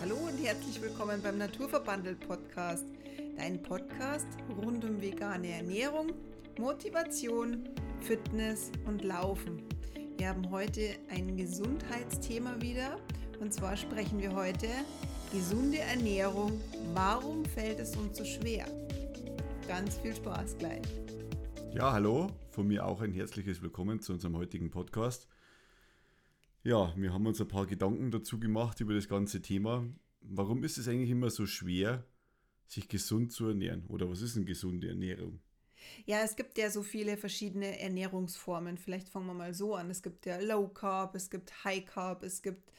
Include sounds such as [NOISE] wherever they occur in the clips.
Hallo und herzlich willkommen beim Naturverbandelt Podcast. Dein Podcast rund um vegane Ernährung, Motivation, Fitness und Laufen. Wir haben heute ein Gesundheitsthema wieder und zwar sprechen wir heute gesunde Ernährung. Warum fällt es uns so schwer? Ganz viel Spaß gleich. Ja, hallo, von mir auch ein herzliches Willkommen zu unserem heutigen Podcast. Ja, wir haben uns ein paar Gedanken dazu gemacht über das ganze Thema. Warum ist es eigentlich immer so schwer, sich gesund zu ernähren? Oder was ist eine gesunde Ernährung? Ja, es gibt ja so viele verschiedene Ernährungsformen. Vielleicht fangen wir mal so an. Es gibt ja Low Carb, es gibt High Carb, es gibt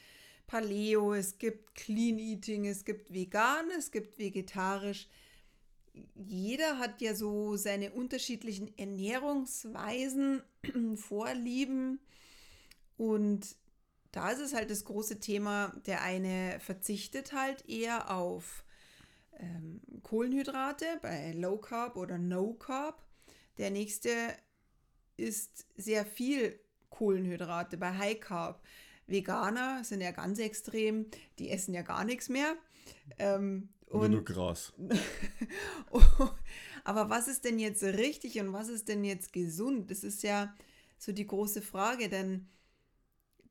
Paleo, es gibt Clean Eating, es gibt vegan, es gibt vegetarisch. Jeder hat ja so seine unterschiedlichen Ernährungsweisen, [CLEARS THROAT] Vorlieben und da ist es halt das große Thema, der eine verzichtet halt eher auf ähm, Kohlenhydrate bei Low Carb oder No Carb. Der nächste isst sehr viel Kohlenhydrate bei High Carb. Veganer sind ja ganz extrem, die essen ja gar nichts mehr. Ähm, und nur Gras. [LAUGHS] Aber was ist denn jetzt richtig und was ist denn jetzt gesund? Das ist ja so die große Frage, denn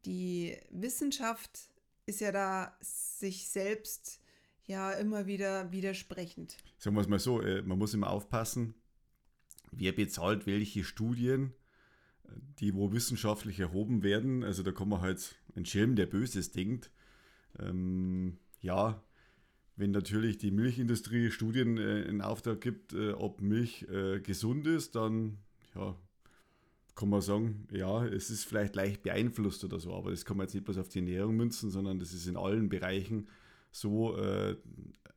die Wissenschaft ist ja da sich selbst ja immer wieder widersprechend. Sagen wir es mal so, äh, man muss immer aufpassen, wer bezahlt welche Studien, die wo wissenschaftlich erhoben werden. Also da kann man halt ein Schirm, der Böses denkt. Ähm, ja, wenn natürlich die Milchindustrie Studien äh, in Auftrag gibt, äh, ob Milch gesund ist, dann ja, kann man sagen, ja, es ist vielleicht leicht beeinflusst oder so, aber das kann man jetzt nicht bloß auf die Ernährung münzen, sondern das ist in allen Bereichen so. Äh,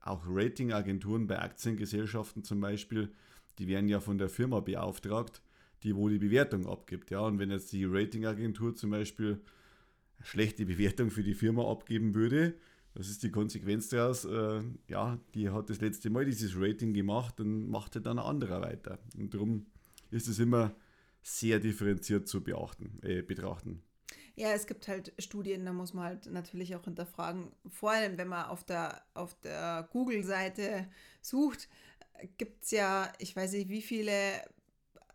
auch Ratingagenturen bei Aktiengesellschaften zum Beispiel, die werden ja von der Firma beauftragt, die wo die Bewertung abgibt. Ja, und wenn jetzt die Ratingagentur zum Beispiel eine schlechte Bewertung für die Firma abgeben würde, das ist die Konsequenz daraus, äh, ja, die hat das letzte Mal dieses Rating gemacht, dann macht halt dann ein anderer weiter. Und darum ist es immer sehr differenziert zu beachten, äh, betrachten. Ja, es gibt halt Studien, da muss man halt natürlich auch hinterfragen. Vor allem, wenn man auf der, auf der Google-Seite sucht, gibt es ja, ich weiß nicht, wie viele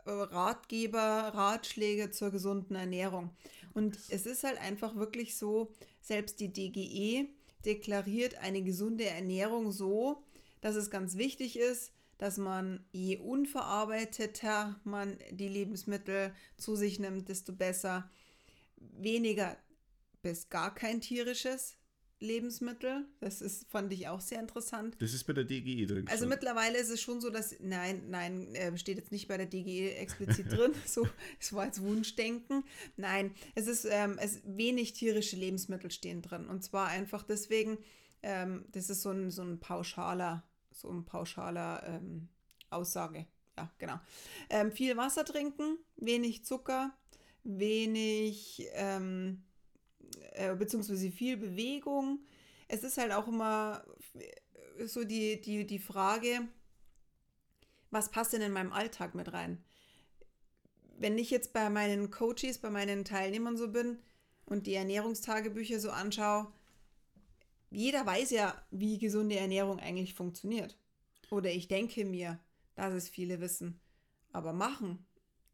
Ratgeber, Ratschläge zur gesunden Ernährung. Und es ist halt einfach wirklich so, selbst die DGE deklariert eine gesunde Ernährung so, dass es ganz wichtig ist, dass man je unverarbeiteter man die Lebensmittel zu sich nimmt, desto besser. Weniger bis gar kein tierisches Lebensmittel. Das ist, fand ich auch sehr interessant. Das ist bei der DGE drin. Also schon. mittlerweile ist es schon so, dass, nein, nein, äh, steht jetzt nicht bei der DGE explizit drin. [LAUGHS] So, es war als Wunschdenken. Nein, es ist, ähm, es wenig tierische Lebensmittel stehen drin. Und zwar einfach deswegen, ähm, das ist so ein, so ein pauschaler so ein pauschaler ähm, Aussage. Ja, genau. Ähm, viel Wasser trinken, wenig Zucker, wenig, ähm, äh, beziehungsweise viel Bewegung. Es ist halt auch immer so die, die, die Frage, was passt denn in meinem Alltag mit rein? Wenn ich jetzt bei meinen Coaches, bei meinen Teilnehmern so bin und die Ernährungstagebücher so anschaue, jeder weiß ja, wie gesunde Ernährung eigentlich funktioniert. Oder ich denke mir, dass es viele wissen. Aber machen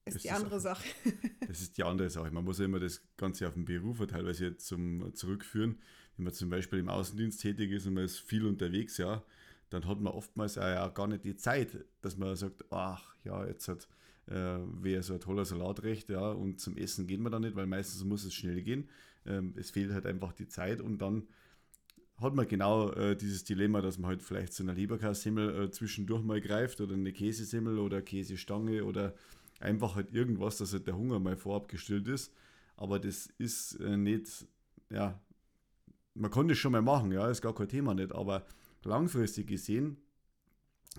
ist das die ist andere Sache. [LAUGHS] das ist die andere Sache. Man muss ja immer das Ganze auf den Beruf teilweise zum zurückführen. Wenn man zum Beispiel im Außendienst tätig ist und man ist viel unterwegs, ja, dann hat man oftmals auch gar nicht die Zeit, dass man sagt, ach ja, jetzt hat äh, wäre so ein toller Salatrecht, ja, und zum Essen gehen wir da nicht, weil meistens muss es schnell gehen. Ähm, es fehlt halt einfach die Zeit und dann hat man genau äh, dieses Dilemma, dass man halt vielleicht zu einer Leberkassemmel äh, zwischendurch mal greift oder eine Käsesemmel oder Käsestange oder einfach halt irgendwas, dass halt der Hunger mal vorab gestillt ist. Aber das ist äh, nicht, ja, man kann das schon mal machen, ja, ist gar kein Thema nicht, aber langfristig gesehen,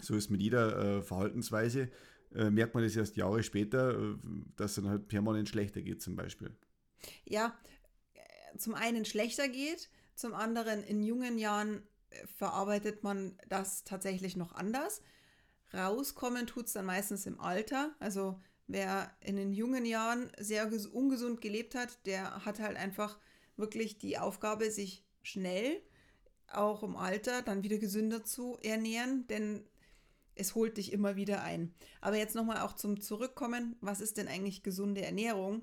so ist mit jeder äh, Verhaltensweise, äh, merkt man das erst Jahre später, äh, dass dann halt permanent schlechter geht zum Beispiel. Ja, zum einen schlechter geht, zum anderen, in jungen Jahren äh, verarbeitet man das tatsächlich noch anders. Rauskommen tut es dann meistens im Alter. Also wer in den jungen Jahren sehr ungesund gelebt hat, der hat halt einfach wirklich die Aufgabe, sich schnell auch im Alter dann wieder gesünder zu ernähren, denn es holt dich immer wieder ein. Aber jetzt nochmal auch zum Zurückkommen, was ist denn eigentlich gesunde Ernährung?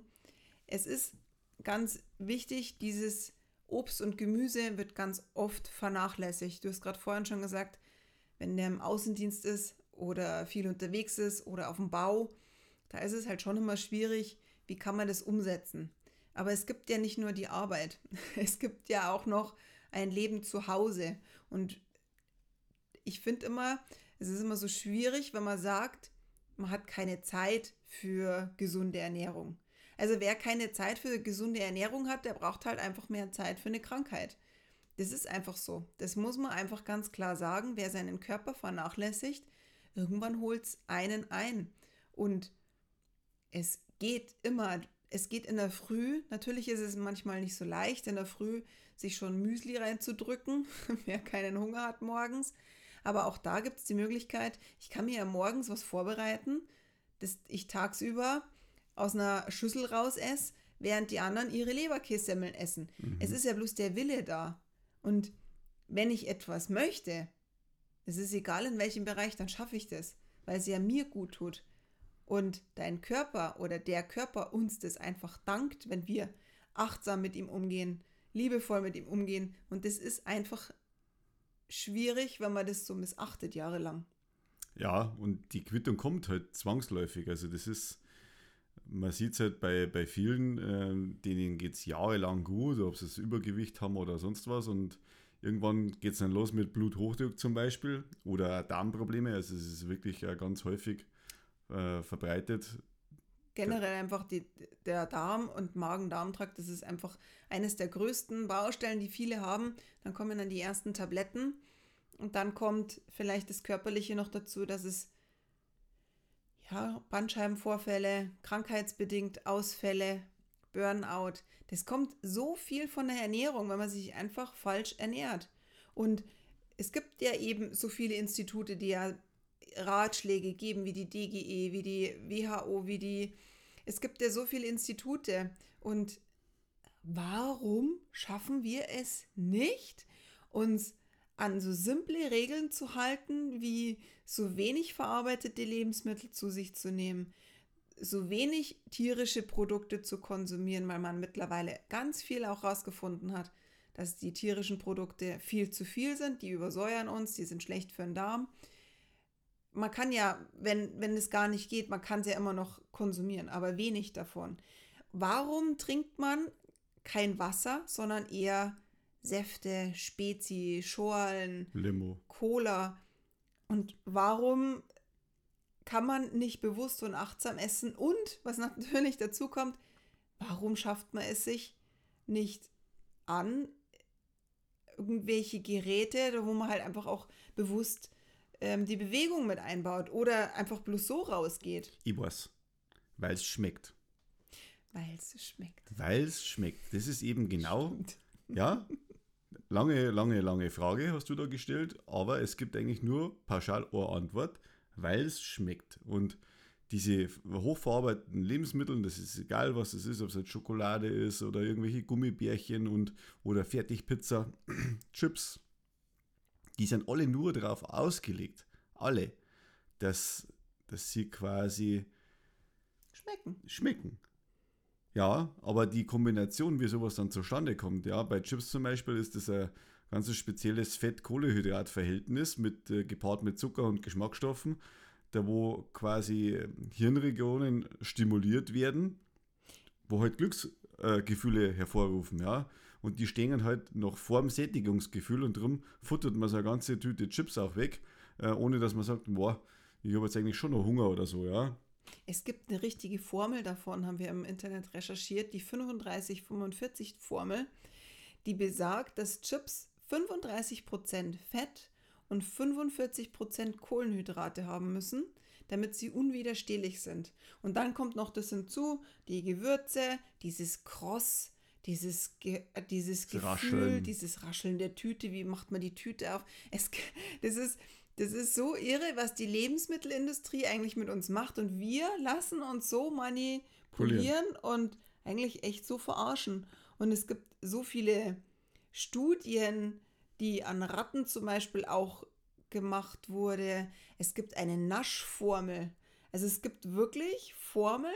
Es ist ganz wichtig, dieses Obst und Gemüse wird ganz oft vernachlässigt. Du hast gerade vorhin schon gesagt, wenn der im Außendienst ist oder viel unterwegs ist oder auf dem Bau, da ist es halt schon immer schwierig, wie kann man das umsetzen. Aber es gibt ja nicht nur die Arbeit, [LAUGHS] es gibt ja auch noch ein Leben zu Hause. Und ich finde immer, es ist immer so schwierig, wenn man sagt, man hat keine Zeit für gesunde Ernährung. Also wer keine Zeit für gesunde Ernährung hat, der braucht halt einfach mehr Zeit für eine Krankheit. Das ist einfach so. Das muss man einfach ganz klar sagen. Wer seinen Körper vernachlässigt, irgendwann holt es einen ein. Und es geht immer, es geht in der Früh, natürlich ist es manchmal nicht so leicht, in der Früh sich schon Müsli reinzudrücken, [LAUGHS] wer keinen Hunger hat morgens. Aber auch da gibt es die Möglichkeit, ich kann mir ja morgens was vorbereiten, das ich tagsüber aus einer Schüssel raus esse, während die anderen ihre Leberkässemmeln essen. Mhm. Es ist ja bloß der Wille da. Und wenn ich etwas möchte, es ist egal in welchem Bereich, dann schaffe ich das, weil es ja mir gut tut. Und dein Körper oder der Körper uns das einfach dankt, wenn wir achtsam mit ihm umgehen, liebevoll mit ihm umgehen. Und das ist einfach schwierig, wenn man das so missachtet jahrelang. Ja, und die Quittung kommt halt zwangsläufig. Also das ist, man sieht es halt bei, bei vielen, äh, denen geht es jahrelang gut, ob sie das Übergewicht haben oder sonst was. Und irgendwann geht es dann los mit Bluthochdruck zum Beispiel oder Darmprobleme. Also es ist wirklich äh, ganz häufig äh, verbreitet. Generell einfach die, der Darm und Magen-Darm-Trakt, das ist einfach eines der größten Baustellen, die viele haben. Dann kommen dann die ersten Tabletten und dann kommt vielleicht das Körperliche noch dazu, dass es ja, Bandscheibenvorfälle, krankheitsbedingt Ausfälle, Burnout. Das kommt so viel von der Ernährung, wenn man sich einfach falsch ernährt. Und es gibt ja eben so viele Institute, die ja Ratschläge geben, wie die DGE, wie die WHO, wie die. Es gibt ja so viele Institute. Und warum schaffen wir es nicht, uns an so simple Regeln zu halten, wie so wenig verarbeitete Lebensmittel zu sich zu nehmen, so wenig tierische Produkte zu konsumieren, weil man mittlerweile ganz viel auch herausgefunden hat, dass die tierischen Produkte viel zu viel sind, die übersäuern uns, die sind schlecht für den Darm. Man kann ja, wenn, wenn es gar nicht geht, man kann sie ja immer noch konsumieren, aber wenig davon. Warum trinkt man kein Wasser, sondern eher Säfte, Spezi, Schorlen, Limo, Cola. Und warum kann man nicht bewusst und achtsam essen? Und was natürlich dazu kommt, warum schafft man es sich nicht an, irgendwelche Geräte, wo man halt einfach auch bewusst ähm, die Bewegung mit einbaut oder einfach bloß so rausgeht? Weiß, weil es schmeckt. Weil es schmeckt. Weil es schmeckt. Das ist eben genau, Stimmt. ja, [LAUGHS] Lange, lange, lange Frage hast du da gestellt, aber es gibt eigentlich nur pauschal eine Antwort, weil es schmeckt. Und diese hochverarbeiteten Lebensmittel, das ist egal, was es ist, ob es jetzt Schokolade ist oder irgendwelche Gummibärchen und, oder Fertigpizza, [CLEARS THROAT] Chips, die sind alle nur darauf ausgelegt, alle, dass, dass sie quasi schmecken. schmecken. Ja, aber die Kombination, wie sowas dann zustande kommt, ja, bei Chips zum Beispiel ist das ein ganz spezielles Fett-Kohlehydrat-Verhältnis mit, äh, gepaart mit Zucker und Geschmacksstoffen, da wo quasi Hirnregionen stimuliert werden, wo halt Glücksgefühle äh, hervorrufen, ja. Und die stehen halt noch vor dem Sättigungsgefühl und darum futtert man so eine ganze Tüte Chips auch weg, äh, ohne dass man sagt, boah, ich habe jetzt eigentlich schon noch Hunger oder so, ja. Es gibt eine richtige Formel davon, haben wir im Internet recherchiert, die 35-45-Formel, die besagt, dass Chips 35% Fett und 45% Kohlenhydrate haben müssen, damit sie unwiderstehlich sind. Und dann kommt noch das hinzu, die Gewürze, dieses Kross, dieses, Ge dieses Gefühl, Rascheln. dieses Rascheln der Tüte, wie macht man die Tüte auf? Es, [LAUGHS] das ist, das ist so irre, was die Lebensmittelindustrie eigentlich mit uns macht. Und wir lassen uns so manipulieren Polieren. und eigentlich echt so verarschen. Und es gibt so viele Studien, die an Ratten zum Beispiel auch gemacht wurde. Es gibt eine Naschformel. Also es gibt wirklich Formeln,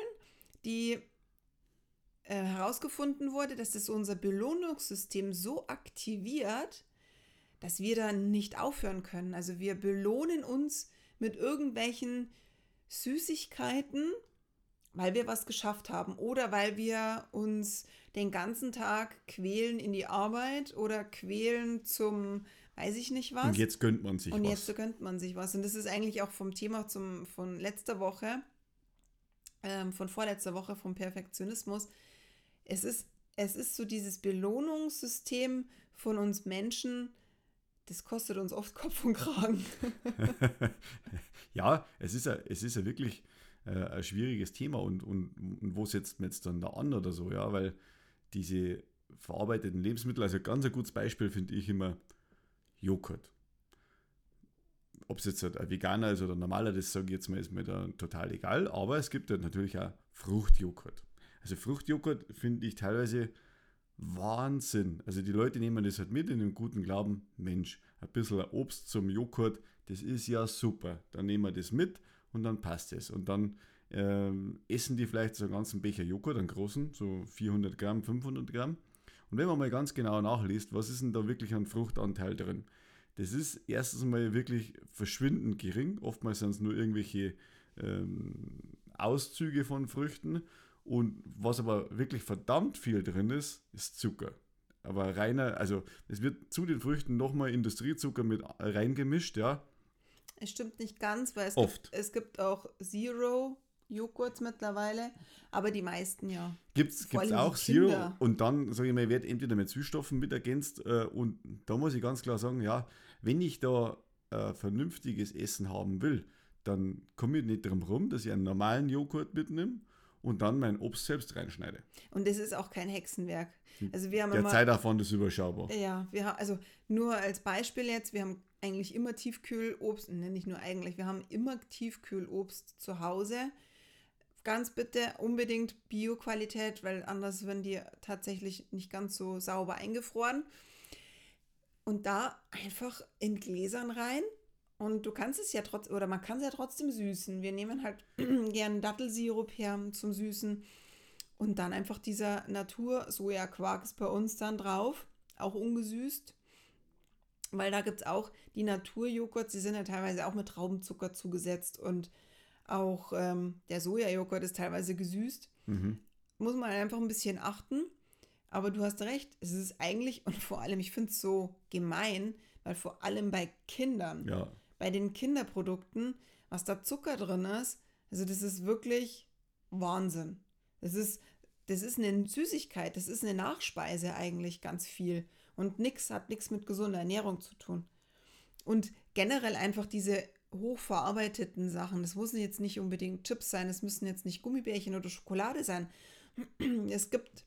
die äh, herausgefunden wurde, dass es unser Belohnungssystem so aktiviert, dass wir dann nicht aufhören können. Also wir belohnen uns mit irgendwelchen Süßigkeiten, weil wir was geschafft haben oder weil wir uns den ganzen Tag quälen in die Arbeit oder quälen zum weiß ich nicht was. Und jetzt gönnt man sich Und was. jetzt gönnt man sich was. Und das ist eigentlich auch vom Thema zum, von letzter Woche, ähm, von vorletzter Woche, vom Perfektionismus. Es ist, es ist so dieses Belohnungssystem von uns Menschen, das kostet uns oft Kopf und Kragen. [LAUGHS] ja, es ist ja, es ist ja wirklich äh, ein schwieriges Thema und, und, und wo setzt man jetzt dann da an oder so, ja, weil diese verarbeiteten Lebensmittel, also ganz ein gutes Beispiel finde ich immer Joghurt. Ob es jetzt halt ein veganer ist oder ein normaler, das sage ich jetzt mal, ist mir da total egal, aber es gibt ja natürlich auch Fruchtjoghurt. Also Fruchtjoghurt finde ich teilweise Wahnsinn. Also die Leute nehmen das halt mit in dem guten Glauben, Mensch, ein bisschen Obst zum Joghurt, das ist ja super. Dann nehmen wir das mit und dann passt es. Und dann ähm, essen die vielleicht so einen ganzen Becher Joghurt, einen großen, so 400 Gramm, 500 Gramm. Und wenn man mal ganz genau nachliest, was ist denn da wirklich ein Fruchtanteil drin? Das ist erstens mal wirklich verschwindend gering. Oftmals sind es nur irgendwelche ähm, Auszüge von Früchten. Und was aber wirklich verdammt viel drin ist, ist Zucker. Aber reiner, also es wird zu den Früchten nochmal Industriezucker mit reingemischt, ja. Es stimmt nicht ganz, weil es, Oft. Gibt, es gibt auch Zero Joghurts mittlerweile, aber die meisten ja. Gibt es auch Zero Kinder. und dann, sage ich mal, wird entweder mit Süßstoffen mit ergänzt äh, und da muss ich ganz klar sagen, ja, wenn ich da äh, vernünftiges Essen haben will, dann komme ich nicht drum rum, dass ich einen normalen Joghurt mitnehme und dann mein Obst selbst reinschneide. Und das ist auch kein Hexenwerk. Also wir haben Der immer, Zeitaufwand ist überschaubar. Ja, wir haben, also nur als Beispiel jetzt, wir haben eigentlich immer Tiefkühlobst, ne, nicht nur eigentlich, wir haben immer Tiefkühlobst zu Hause. Ganz bitte unbedingt Bio-Qualität, weil anders werden die tatsächlich nicht ganz so sauber eingefroren. Und da einfach in Gläsern rein. Und du kannst es ja trotzdem, oder man kann es ja trotzdem süßen. Wir nehmen halt [CLEARS THROAT] gern Dattelsirup her zum Süßen. Und dann einfach dieser Natur-Sojaquark ist bei uns dann drauf, auch ungesüßt. Weil da gibt es auch die Naturjoghurts, die sind ja teilweise auch mit Traubenzucker zugesetzt und auch ähm, der Sojajoghurt ist teilweise gesüßt. Mhm. Muss man einfach ein bisschen achten. Aber du hast recht, es ist eigentlich, und vor allem, ich finde es so gemein, weil vor allem bei Kindern, Ja, bei den Kinderprodukten, was da Zucker drin ist, also das ist wirklich Wahnsinn. Das ist, das ist eine Süßigkeit, das ist eine Nachspeise eigentlich ganz viel. Und nix hat nichts mit gesunder Ernährung zu tun. Und generell einfach diese hochverarbeiteten Sachen, das müssen jetzt nicht unbedingt Chips sein, es müssen jetzt nicht Gummibärchen oder Schokolade sein. Es gibt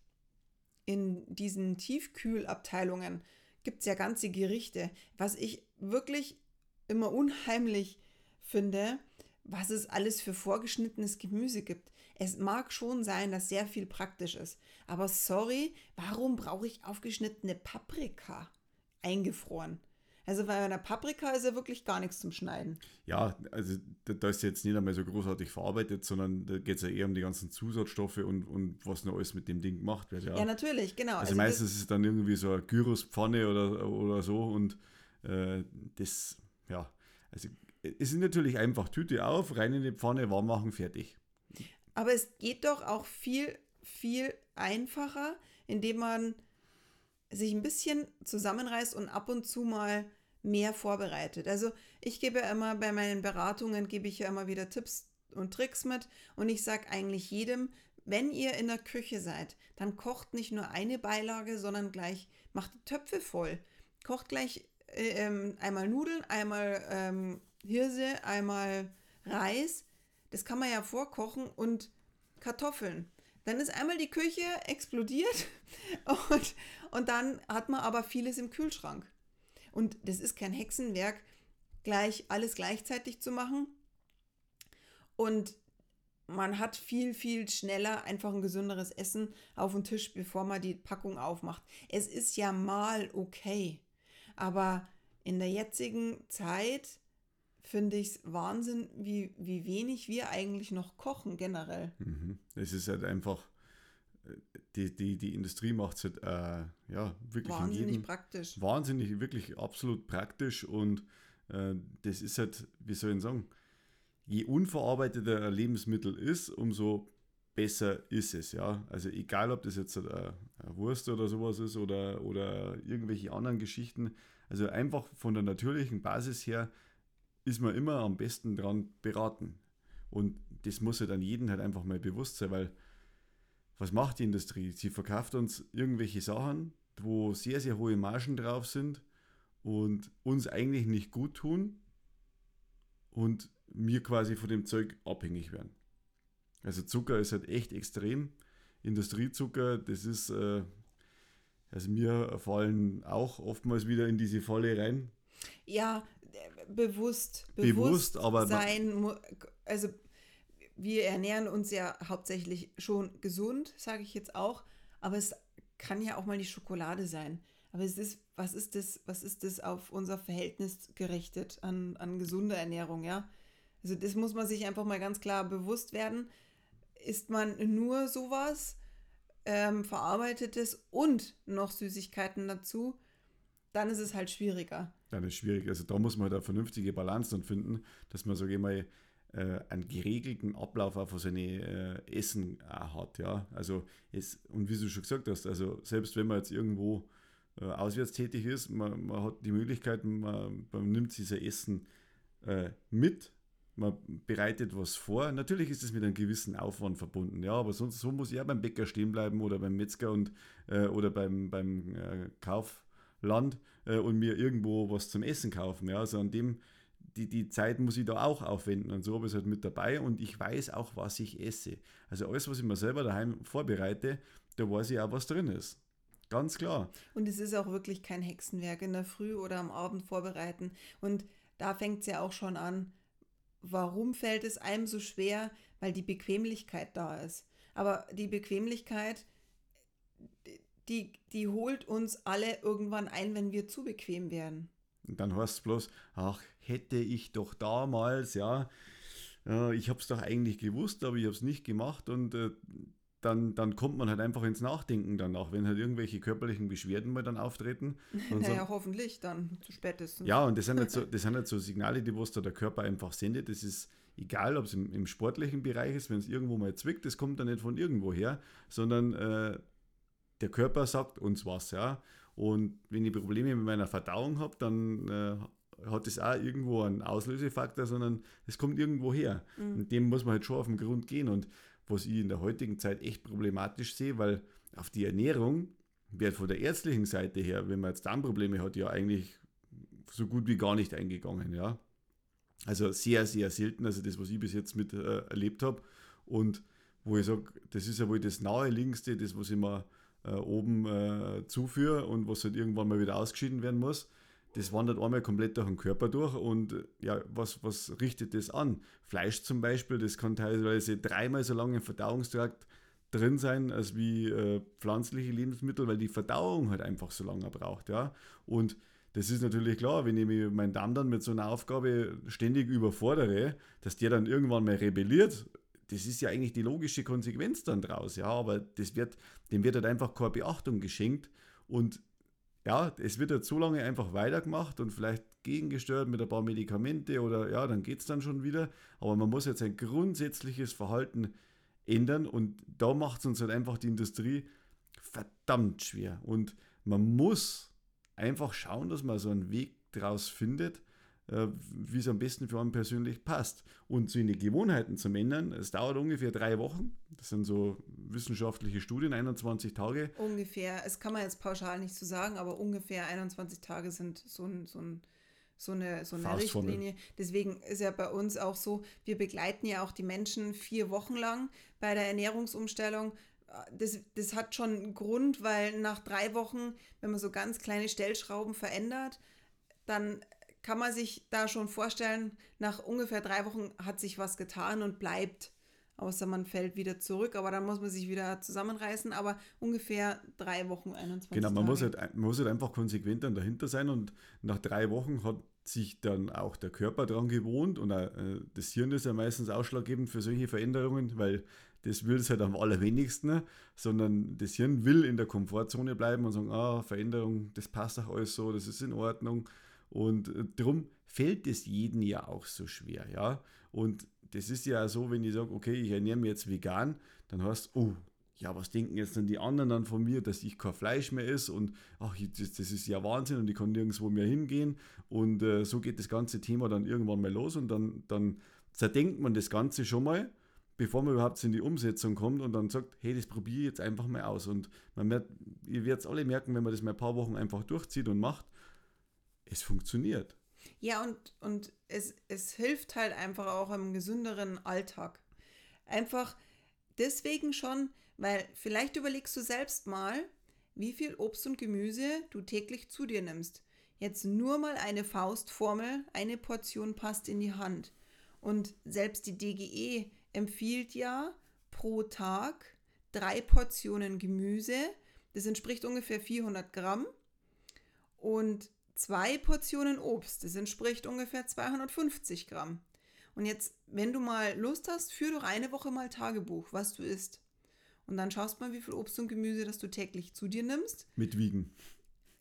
in diesen Tiefkühlabteilungen gibt es ja ganze Gerichte. Was ich wirklich immer unheimlich finde, was es alles für vorgeschnittenes Gemüse gibt. Es mag schon sein, dass sehr viel praktisch ist. Aber sorry, warum brauche ich aufgeschnittene Paprika eingefroren? Also bei einer Paprika ist ja wirklich gar nichts zum Schneiden. ja, also da, ist jetzt nicht einmal so großartig verarbeitet, sondern da geht es ja eher um die ganzen Zusatzstoffe und, und was noch alles mit dem Ding gemacht wird. Ja, Ja, natürlich, genau. also, das- meistens ist es dann irgendwie so eine Gyrospfanne oder, oder so und äh, das, ja, also es ist natürlich einfach Tüte auf, rein in die Pfanne, warm machen, fertig. Aber es geht doch auch viel, viel einfacher, indem man sich ein bisschen zusammenreißt und ab und zu mal mehr vorbereitet. Also ich gebe ja immer bei meinen Beratungen, gebe ich ja immer wieder Tipps und Tricks mit und ich sage eigentlich jedem, wenn ihr in der Küche seid, dann kocht nicht nur eine Beilage, sondern gleich macht die Töpfe voll. Kocht gleich ähm, einmal Nudeln, einmal ähm, Hirse, einmal Reis. Das kann man ja vorkochen und Kartoffeln. Dann ist einmal die Küche explodiert [LAUGHS] und, und dann hat man aber vieles im Kühlschrank. Und das ist kein Hexenwerk, gleich alles gleichzeitig zu machen. Und man hat viel, viel schneller einfach ein gesünderes Essen auf dem Tisch, bevor man die Packung aufmacht. Es ist ja mal okay. Aber in der jetzigen Zeit finde ich es Wahnsinn, wie, wie wenig wir eigentlich noch kochen generell. Mhm. Es ist halt einfach, äh, die, die, die Industrie macht es halt äh, ja, wirklich Wahnsinnig jedem, praktisch. wahnsinnig, wirklich absolut praktisch und äh, das ist halt, wie soll ich sagen, je unverarbeiteter ein Lebensmittel ist, umso besser ist es, ja. Also egal, ob das jetzt eine, eine Wurst oder sowas ist oder, oder irgendwelche anderen Geschichten, also einfach von der natürlichen Basis her ist man immer am besten dran beraten. Und das muss halt an jeden halt einfach mal bewusst sein, weil was macht die Industrie? Sie verkauft uns irgendwelche Sachen, wo sehr, sehr hohe Margen drauf sind und uns eigentlich nicht gut tun und wir quasi von dem Zeug abhängig werden. Also Zucker ist halt echt extrem. Industriezucker, das ist, äh, also wir fallen auch oftmals wieder in diese Falle rein. Ja, äh, bewusst, Bewusst, aber- sein. Also wir ernähren uns ja hauptsächlich schon gesund, sage ich jetzt auch, aber es kann ja auch mal die Schokolade sein. Aber es ist, was ist das, was ist das auf unser Verhältnis gerichtet an, an gesunde Ernährung, ja? Also das muss man sich einfach mal ganz klar bewusst werden. Isst man nur sowas, ähm, verarbeitetes und noch Süßigkeiten dazu, dann ist es halt schwieriger. Dann ist schwierig. Also da muss man halt eine vernünftige Balance dann finden, dass man, sage ich mal, äh, einen geregelten Ablauf auch von seine äh, Essen hat, ja. Also es, und wie du schon gesagt hast, also selbst wenn man jetzt irgendwo äh, auswärts tätig ist, man, man hat die Möglichkeit, man, man nimmt sich sein Essen äh, mit, man bereitet was vor. Natürlich ist es mit einem gewissen Aufwand verbunden, ja, aber sonst so muss ich auch beim Bäcker stehen bleiben oder beim Metzger und äh, oder beim, beim äh, Kaufland äh, und mir irgendwo was zum Essen kaufen. Ja, also an dem, die, die Zeit muss ich da auch aufwenden und so habe ich es halt mit dabei und ich weiß auch, was ich esse. Also alles, was ich mir selber daheim vorbereite, da weiß ich auch, was drin ist. Ganz klar. Und es ist auch wirklich kein Hexenwerk in der Früh oder am Abend vorbereiten. Und da fängt es ja auch schon an. Warum fällt es einem so schwer? Weil die Bequemlichkeit da ist. Aber die Bequemlichkeit, die, die holt uns alle irgendwann ein, wenn wir zu bequem werden. Und dann heißt es bloß, ach, hätte ich doch damals, ja, äh, ich habe es doch eigentlich gewusst, aber ich habe es nicht gemacht und äh, dann, dann kommt man halt einfach ins Nachdenken danach, wenn halt irgendwelche körperlichen Beschwerden mal dann auftreten. [LAUGHS] Und so, naja, hoffentlich dann zu spätestens. ja, und das sind, halt so, [LAUGHS] das sind halt so Signale, die was da der Körper einfach sendet. Das ist egal, ob es im, im sportlichen Bereich ist, wenn es irgendwo mal zwickt, das kommt dann nicht von irgendwo her, sondern äh, der Körper sagt uns was, ja. Und wenn ich Probleme mit meiner Verdauung habe, dann äh, hat das auch irgendwo einen Auslösefaktor, sondern es kommt irgendwo her. Und dem muss man halt schon auf den Grund gehen. Und was ich in der heutigen Zeit echt problematisch sehe, weil auf die Ernährung wird von der ärztlichen Seite her, wenn man jetzt Darmprobleme hat, ja eigentlich so gut wie gar nicht eingegangen, ja. Also sehr, sehr selten, also das, was ich bis jetzt mit äh, erlebt habe. Und wo ich sage, das ist ja wohl das naheliegendste, das, was ich mir äh, oben äh, zuführe und was halt irgendwann mal wieder ausgeschieden werden muss. Das wandert einmal komplett durch den Körper durch und ja, was, was richtet das an? Fleisch zum Beispiel, das kann teilweise dreimal so lange im Verdauungstrakt drin sein als wie äh, pflanzliche Lebensmittel, weil die Verdauung halt einfach so lange braucht, ja. Und das ist natürlich klar, wenn ich meinen Darm dann mit so einer Aufgabe ständig überfordere, dass der dann irgendwann mal rebelliert, das ist ja eigentlich die logische Konsequenz dann draus, ja, aber das wird, dem wird halt einfach keine Beachtung geschenkt und ja, es wird halt so lange einfach weitergemacht und vielleicht gegengesteuert mit ein paar Medikamente oder ja, dann geht es dann schon wieder, aber man muss jetzt ein grundsätzliches Verhalten ändern und da macht es uns halt einfach die Industrie verdammt schwer. Und man muss einfach schauen, dass man so einen Weg draus findet, wie es am besten für einen persönlich passt. Und so in die Gewohnheiten zu ändern, es dauert ungefähr drei Wochen. Das sind so wissenschaftliche Studien, 21 Tage. Ungefähr, es kann man jetzt pauschal nicht so sagen, aber ungefähr 21 Tage sind so, ein, so, ein, so eine, so eine. Richtlinie. Deswegen ist ja bei uns auch so, wir begleiten ja auch die Menschen vier Wochen lang bei der Ernährungsumstellung. Das, das hat schon einen Grund, weil nach drei Wochen, wenn man so ganz kleine Stellschrauben verändert, dann kann man sich da schon vorstellen, nach ungefähr drei Wochen hat sich was getan und bleibt außer man fällt wieder zurück, aber dann muss man sich wieder zusammenreißen, aber ungefähr drei Wochen, 21 Genau, man Tage. muss, halt, man muss halt einfach konsequent dann dahinter sein und nach drei Wochen hat sich dann auch der Körper daran gewohnt und auch, äh, das Hirn ist ja meistens ausschlaggebend für solche Veränderungen, weil das will es halt am allerwenigsten, sondern das Hirn will in der Komfortzone bleiben und sagen, ah, Veränderung, das passt auch alles so, das ist in Ordnung und äh, darum fällt es jedem ja auch so schwer, ja, und das ist ja so, wenn ich sage, okay, ich ernähre mich jetzt vegan, dann heißt, oh, ja, was denken jetzt dann die anderen dann von mir, dass ich kein Fleisch mehr esse? Und ach, das, das ist ja Wahnsinn und ich kann nirgendwo mehr hingehen. Und äh, so geht das ganze Thema dann irgendwann mal los und dann, dann zerdenkt man das Ganze schon mal, bevor man überhaupt in die Umsetzung kommt und dann sagt, hey, das probiere ich jetzt einfach mal aus. Und man wird, ihr werdet es alle merken, wenn man das mal ein paar Wochen einfach durchzieht und macht, es funktioniert. Ja, und, und es, es hilft halt einfach auch im gesünderen Alltag. Einfach deswegen schon, weil vielleicht überlegst du selbst mal, wie viel Obst und Gemüse du täglich zu dir nimmst. Jetzt nur mal eine Faustformel, eine Portion passt in die Hand. Und selbst die DGE empfiehlt ja pro Tag drei Portionen Gemüse. Das entspricht ungefähr 400 Gramm. Und zwei Portionen Obst. Das entspricht ungefähr 250 Gramm. Und jetzt, wenn du mal Lust hast, führ doch eine Woche mal Tagebuch, was du isst. Und dann schaust mal, wie viel Obst und Gemüse, das du täglich zu dir nimmst. Mit Wiegen.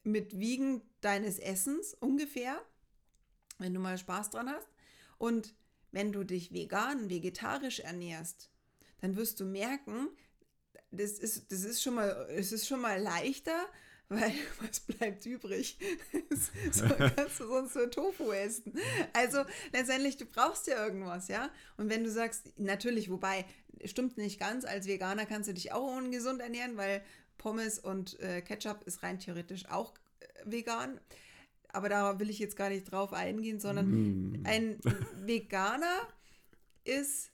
Mit Wiegen deines Essens ungefähr, wenn du mal Spaß dran hast. Und wenn du dich vegan, vegetarisch ernährst, dann wirst du merken, das ist, das ist, schon, mal, es ist schon mal leichter, [LAUGHS] weil was bleibt übrig? [LAUGHS] so kannst du sonst nur Tofu essen. Also letztendlich, du brauchst ja irgendwas, ja? Und wenn du sagst, natürlich, wobei, stimmt nicht ganz, als Veganer kannst du dich auch ungesund ernähren, weil Pommes und äh, Ketchup ist rein theoretisch auch äh, vegan. Aber da will ich jetzt gar nicht drauf eingehen, sondern mm. ein Veganer ist,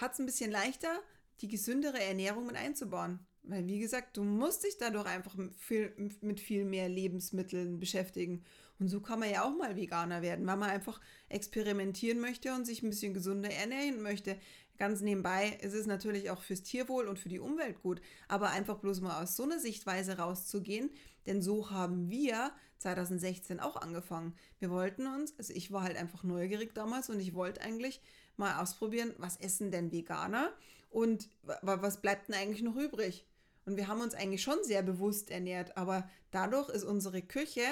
hat es ein bisschen leichter, die gesündere Ernährung mit einzubauen. Weil, wie gesagt, du musst dich dadurch einfach mit viel, mit viel mehr Lebensmitteln beschäftigen. Und so kann man ja auch mal Veganer werden, weil man einfach experimentieren möchte und sich ein bisschen gesunder ernähren möchte. Ganz nebenbei ist es natürlich auch fürs Tierwohl und für die Umwelt gut, aber einfach bloß mal aus so einer Sichtweise rauszugehen, denn so haben wir 2016 auch angefangen. Wir wollten uns, also ich war halt einfach neugierig damals und ich wollte eigentlich mal ausprobieren, was essen denn Veganer und was bleibt denn eigentlich noch übrig? Und wir haben uns eigentlich schon sehr bewusst ernährt, aber dadurch ist unsere Küche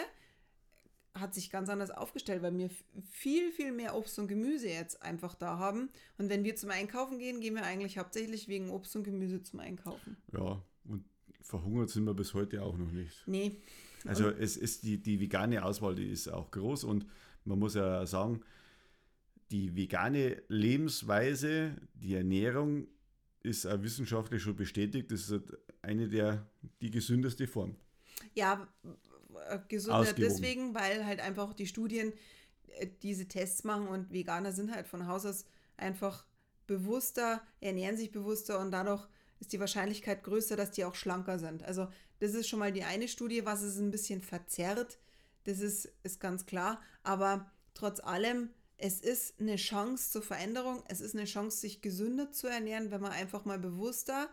hat sich ganz anders aufgestellt, weil wir viel, viel mehr Obst und Gemüse jetzt einfach da haben. Und wenn wir zum Einkaufen gehen, gehen wir eigentlich hauptsächlich wegen Obst und Gemüse zum Einkaufen. Ja, und verhungert sind wir bis heute auch noch nicht. Nee. Also es ist die, die vegane Auswahl, die ist auch groß und man muss ja sagen, die vegane Lebensweise, die Ernährung ist auch wissenschaftlich schon bestätigt, das ist eine der die gesündeste Form. Ja, gesünder deswegen, weil halt einfach die Studien äh, diese Tests machen und Veganer sind halt von Haus aus einfach bewusster, ernähren sich bewusster und dadurch ist die Wahrscheinlichkeit größer, dass die auch schlanker sind. Also das ist schon mal die eine Studie, was es ein bisschen verzerrt. Das ist, ist ganz klar. Aber trotz allem es ist eine Chance zur Veränderung, es ist eine Chance, sich gesünder zu ernähren, wenn man einfach mal bewusster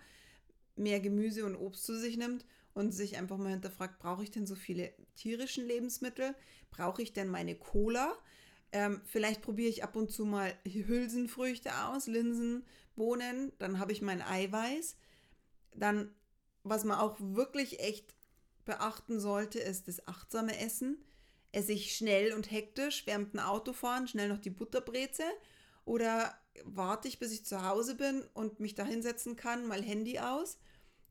mehr Gemüse und Obst zu sich nimmt und sich einfach mal hinterfragt, brauche ich denn so viele tierischen Lebensmittel? Brauche ich denn meine Cola? Ähm, vielleicht probiere ich ab und zu mal Hülsenfrüchte aus, Linsen, Bohnen, dann habe ich mein Eiweiß. Dann, was man auch wirklich echt beachten sollte, ist das achtsame Essen. Esse ich schnell und hektisch während dem Autofahren schnell noch die Butterbreze oder warte ich, bis ich zu Hause bin und mich da hinsetzen kann, mal Handy aus.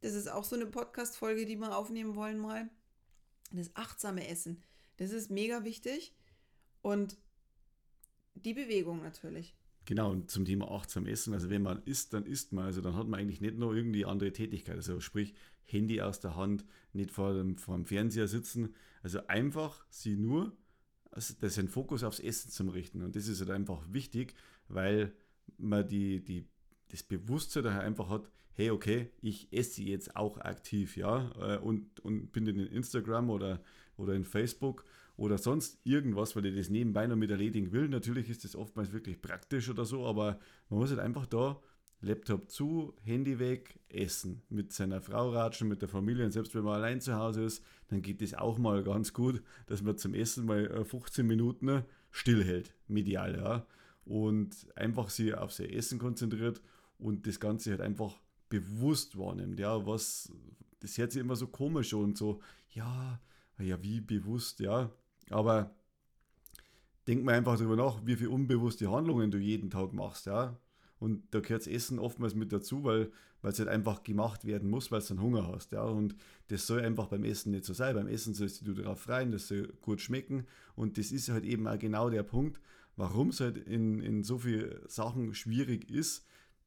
Das ist auch so eine Podcast-Folge, die wir aufnehmen wollen mal. Das achtsame Essen, das ist mega wichtig. Und die Bewegung natürlich. Genau, und zum Thema achtsam essen, also wenn man isst, dann isst man, also dann hat man eigentlich nicht nur irgendwie andere Tätigkeit, also sprich Handy aus der Hand, nicht vor dem, vor dem Fernseher sitzen, also einfach sie nur, also den Fokus aufs Essen zu richten und das ist halt einfach wichtig, weil man die, die, das Bewusstsein daher einfach hat, hey, okay, ich esse jetzt auch aktiv, ja, äh, und, und bin in Instagram oder, oder in Facebook oder sonst irgendwas, weil ich das nebenbei noch mit erledigen will. Natürlich ist das oftmals wirklich praktisch oder so, aber man muss halt einfach da Laptop zu, Handy weg, essen. Mit seiner Frau ratschen, mit der Familie. Und selbst wenn man allein zu Hause ist, dann geht es auch mal ganz gut, dass man zum Essen mal 15 äh, Minuten stillhält, medial, ja. Und einfach sich auf sein Essen konzentriert und das Ganze halt einfach bewusst wahrnimmt, ja, was, das hört sich immer so komisch und so, ja, ja, wie bewusst, ja, aber denk mal einfach darüber nach, wie viele unbewusste Handlungen du jeden Tag machst, ja, und da gehört das Essen oftmals mit dazu, weil es halt einfach gemacht werden muss, weil du dann Hunger hast. Ja? Und das soll einfach beim Essen nicht so sein. Beim Essen sollst du darauf freien, das soll gut schmecken. Und das ist halt eben auch genau der Punkt, warum es halt in, in so vielen Sachen schwierig ist,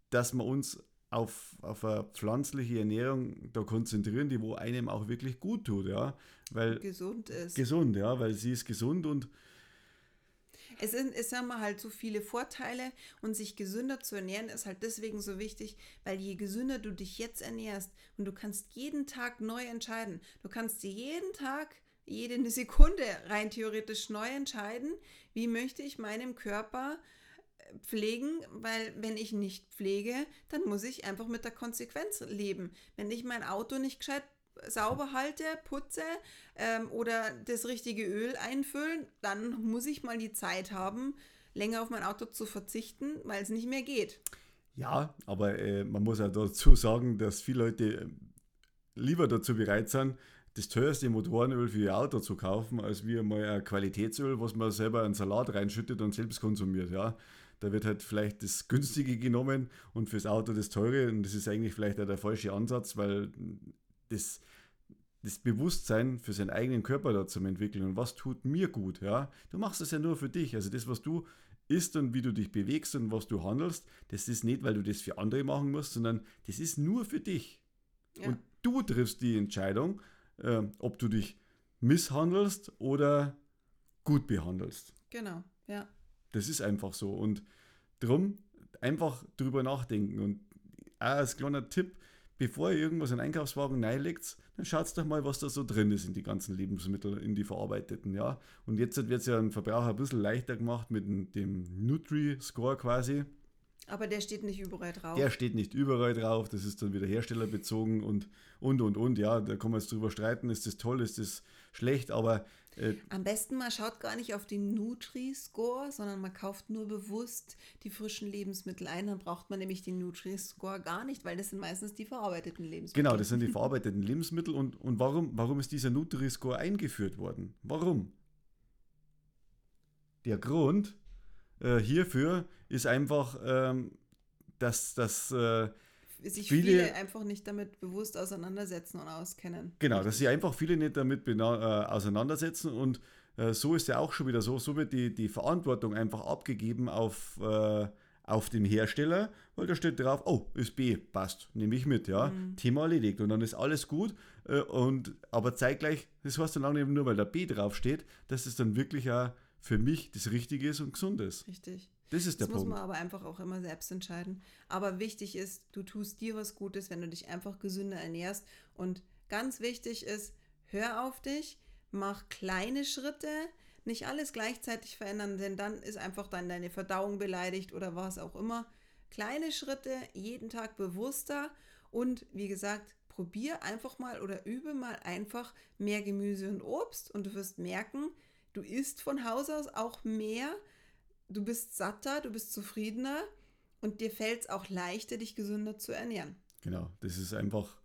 dass wir uns auf, auf eine pflanzliche Ernährung da konzentrieren, die wo einem auch wirklich gut tut, ja. Weil gesund ist. Gesund, ja, weil sie ist gesund und es, sind, es haben halt so viele Vorteile und sich gesünder zu ernähren ist halt deswegen so wichtig, weil je gesünder du dich jetzt ernährst und du kannst jeden Tag neu entscheiden, du kannst dir jeden Tag jede [LAUGHS] Sekunde rein theoretisch neu entscheiden, wie möchte ich meinem Körper äh, pflegen, weil wenn ich nicht pflege, dann muss ich einfach mit der Konsequenz leben. Wenn ich mein Auto nicht gescheit sauber halte, putze ähm, oder das richtige Öl einfüllen, dann muss ich mal die Zeit haben, länger auf mein Auto zu verzichten, weil es nicht mehr geht. Ja, aber äh, man muss auch dazu sagen, dass viele Leute äh, lieber dazu bereit sind, das teuerste Motorenöl für ihr Auto zu kaufen, als wie mal ein Qualitätsöl, was man selber in Salat reinschüttet und selbst konsumiert. Ja. Da wird halt vielleicht das günstige genommen und fürs Auto das teure. Und das ist eigentlich vielleicht auch der falsche Ansatz, weil das, das Bewusstsein für seinen eigenen Körper da zu entwickeln und was tut mir gut, ja. Du machst das ja nur für dich. Also das, was du isst und wie du dich bewegst und was du handelst, das ist nicht, weil du das für andere machen musst, sondern das ist nur für dich. Ja. Und du triffst die Entscheidung, äh, ob du dich misshandelst oder gut behandelst. Genau, ja. Das ist einfach so. Und darum einfach drüber nachdenken. Und als kleiner Tipp, bevor ihr irgendwas in den Einkaufswagen reinlegt, dann schaut doch mal, was da so drin ist in die ganzen Lebensmittel, in die verarbeiteten, ja. Und jetzt wird es ja ein Verbraucher ein bisschen leichter gemacht mit dem Nutri-Score quasi. Aber der steht nicht überall drauf. Der steht nicht überall drauf, das ist dann wieder herstellerbezogen und und und und. Ja, da kann man jetzt drüber streiten, ist das toll, ist das schlecht, aber. Äh, Am besten man schaut gar nicht auf den Nutri-Score, sondern man kauft nur bewusst die frischen Lebensmittel ein. Dann braucht man nämlich den Nutri-Score gar nicht, weil das sind meistens die verarbeiteten Lebensmittel. Genau, das sind die verarbeiteten Lebensmittel. Und, und warum, warum ist dieser Nutri-Score eingeführt worden? Warum? Der Grund äh, hierfür ist einfach, ähm, dass das. Äh, sich viele, viele, einfach nicht damit bewusst auseinandersetzen und auskennen. Genau, dass sich einfach viele nicht damit äh, auseinandersetzen und äh, so ist ja auch schon wieder so, so wird die, die Verantwortung einfach abgegeben auf, äh, auf den Hersteller, weil da steht drauf, oh, ist B, passt, nehme ich mit, ja, mhm. Thema erledigt und dann ist alles gut äh, und aber zeitgleich, das heißt dann auch nicht nur, weil da B draufsteht, dass es dann wirklich auch für mich das Richtige ist und gesund ist. Richtig. Das ist der das Punkt. muss man aber einfach auch immer selbst entscheiden. Aber wichtig ist, du tust dir was Gutes, wenn du dich einfach gesünder ernährst. Und ganz wichtig ist, hör auf dich, mach kleine Schritte, nicht alles gleichzeitig verändern, denn dann ist einfach dann deine Verdauung beleidigt oder was auch immer. Kleine Schritte, jeden Tag bewusster und wie gesagt, probier einfach mal oder übe mal einfach mehr Gemüse und Obst und du wirst merken, du isst von Haus aus auch mehr du bist satter, du bist zufriedener und dir fällt es auch leichter, dich gesünder zu ernähren. Genau, das ist einfach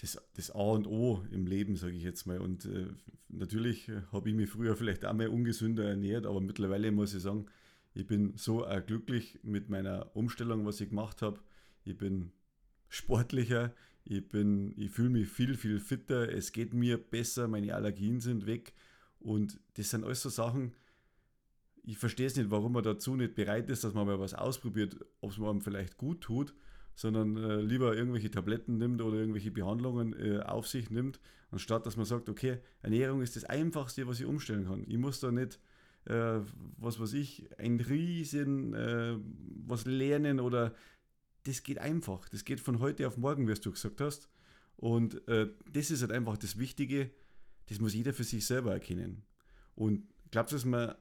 das, das A und O im Leben, sage ich jetzt mal. Und äh, natürlich habe ich mich früher vielleicht auch mal ungesünder ernährt, aber mittlerweile muss ich sagen, ich bin so äh, glücklich mit meiner Umstellung, was ich gemacht habe. Ich bin sportlicher, ich, ich fühle mich viel, viel fitter, es geht mir besser, meine Allergien sind weg. Und das sind alles so Sachen, ich verstehe es nicht, warum man dazu nicht bereit ist, dass man mal was ausprobiert, ob es man vielleicht gut tut, sondern äh, lieber irgendwelche Tabletten nimmt oder irgendwelche Behandlungen äh, auf sich nimmt, anstatt dass man sagt, okay, Ernährung ist das Einfachste, was ich umstellen kann. Ich muss da nicht, äh, was weiß ich, ein Riesen, äh, was lernen oder das geht einfach. Das geht von heute auf morgen, wie du gesagt hast. Und äh, das ist halt einfach das Wichtige, das muss jeder für sich selber erkennen. Und glaubst du, dass man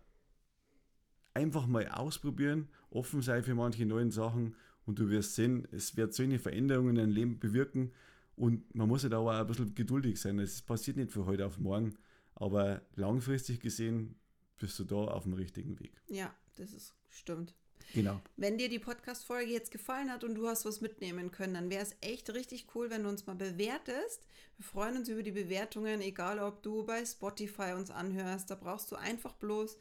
einfach mal ausprobieren, offen sein für manche neuen Sachen und du wirst sehen, es wird solche Veränderungen in deinem Leben bewirken und man muss ja da auch ein bisschen geduldig sein. Es passiert nicht von heute auf morgen, aber langfristig gesehen bist du da auf dem richtigen Weg. Ja, das ist stimmt. Genau. Wenn dir die Podcast-Folge jetzt gefallen hat und du hast was mitnehmen können, dann wäre es echt richtig cool, wenn du uns mal bewertest. Wir freuen uns über die Bewertungen, egal ob du bei Spotify uns anhörst. Da brauchst du einfach bloß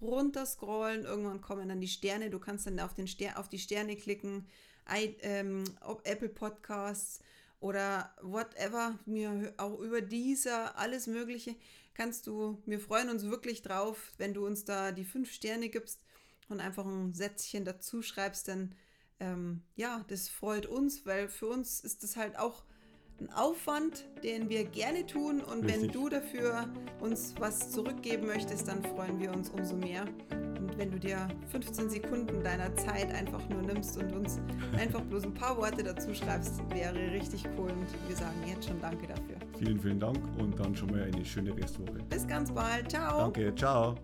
runterscrollen. Irgendwann kommen dann die Sterne. Du kannst dann auf, den Ster auf die Sterne klicken. I, ähm, Apple Podcasts oder whatever, mir auch über dieser, alles Mögliche kannst du, wir freuen uns wirklich drauf, wenn du uns da die fünf Sterne gibst und einfach ein Sätzchen dazu schreibst, denn ähm, ja, das freut uns, weil für uns ist das halt auch ein Aufwand, den wir gerne tun und Richtig. wenn du dafür uns was zurückgeben möchtest, dann freuen wir uns umso mehr. Und wenn du dir 15 Sekunden deiner Zeit einfach nur nimmst und uns [LAUGHS] einfach bloß ein paar Worte dazu schreibst, wäre richtig cool und wir sagen jetzt schon Danke dafür. Vielen, vielen Dank und dann schon mal eine schöne Restwoche. Bis ganz bald. Ciao. Danke. Ciao.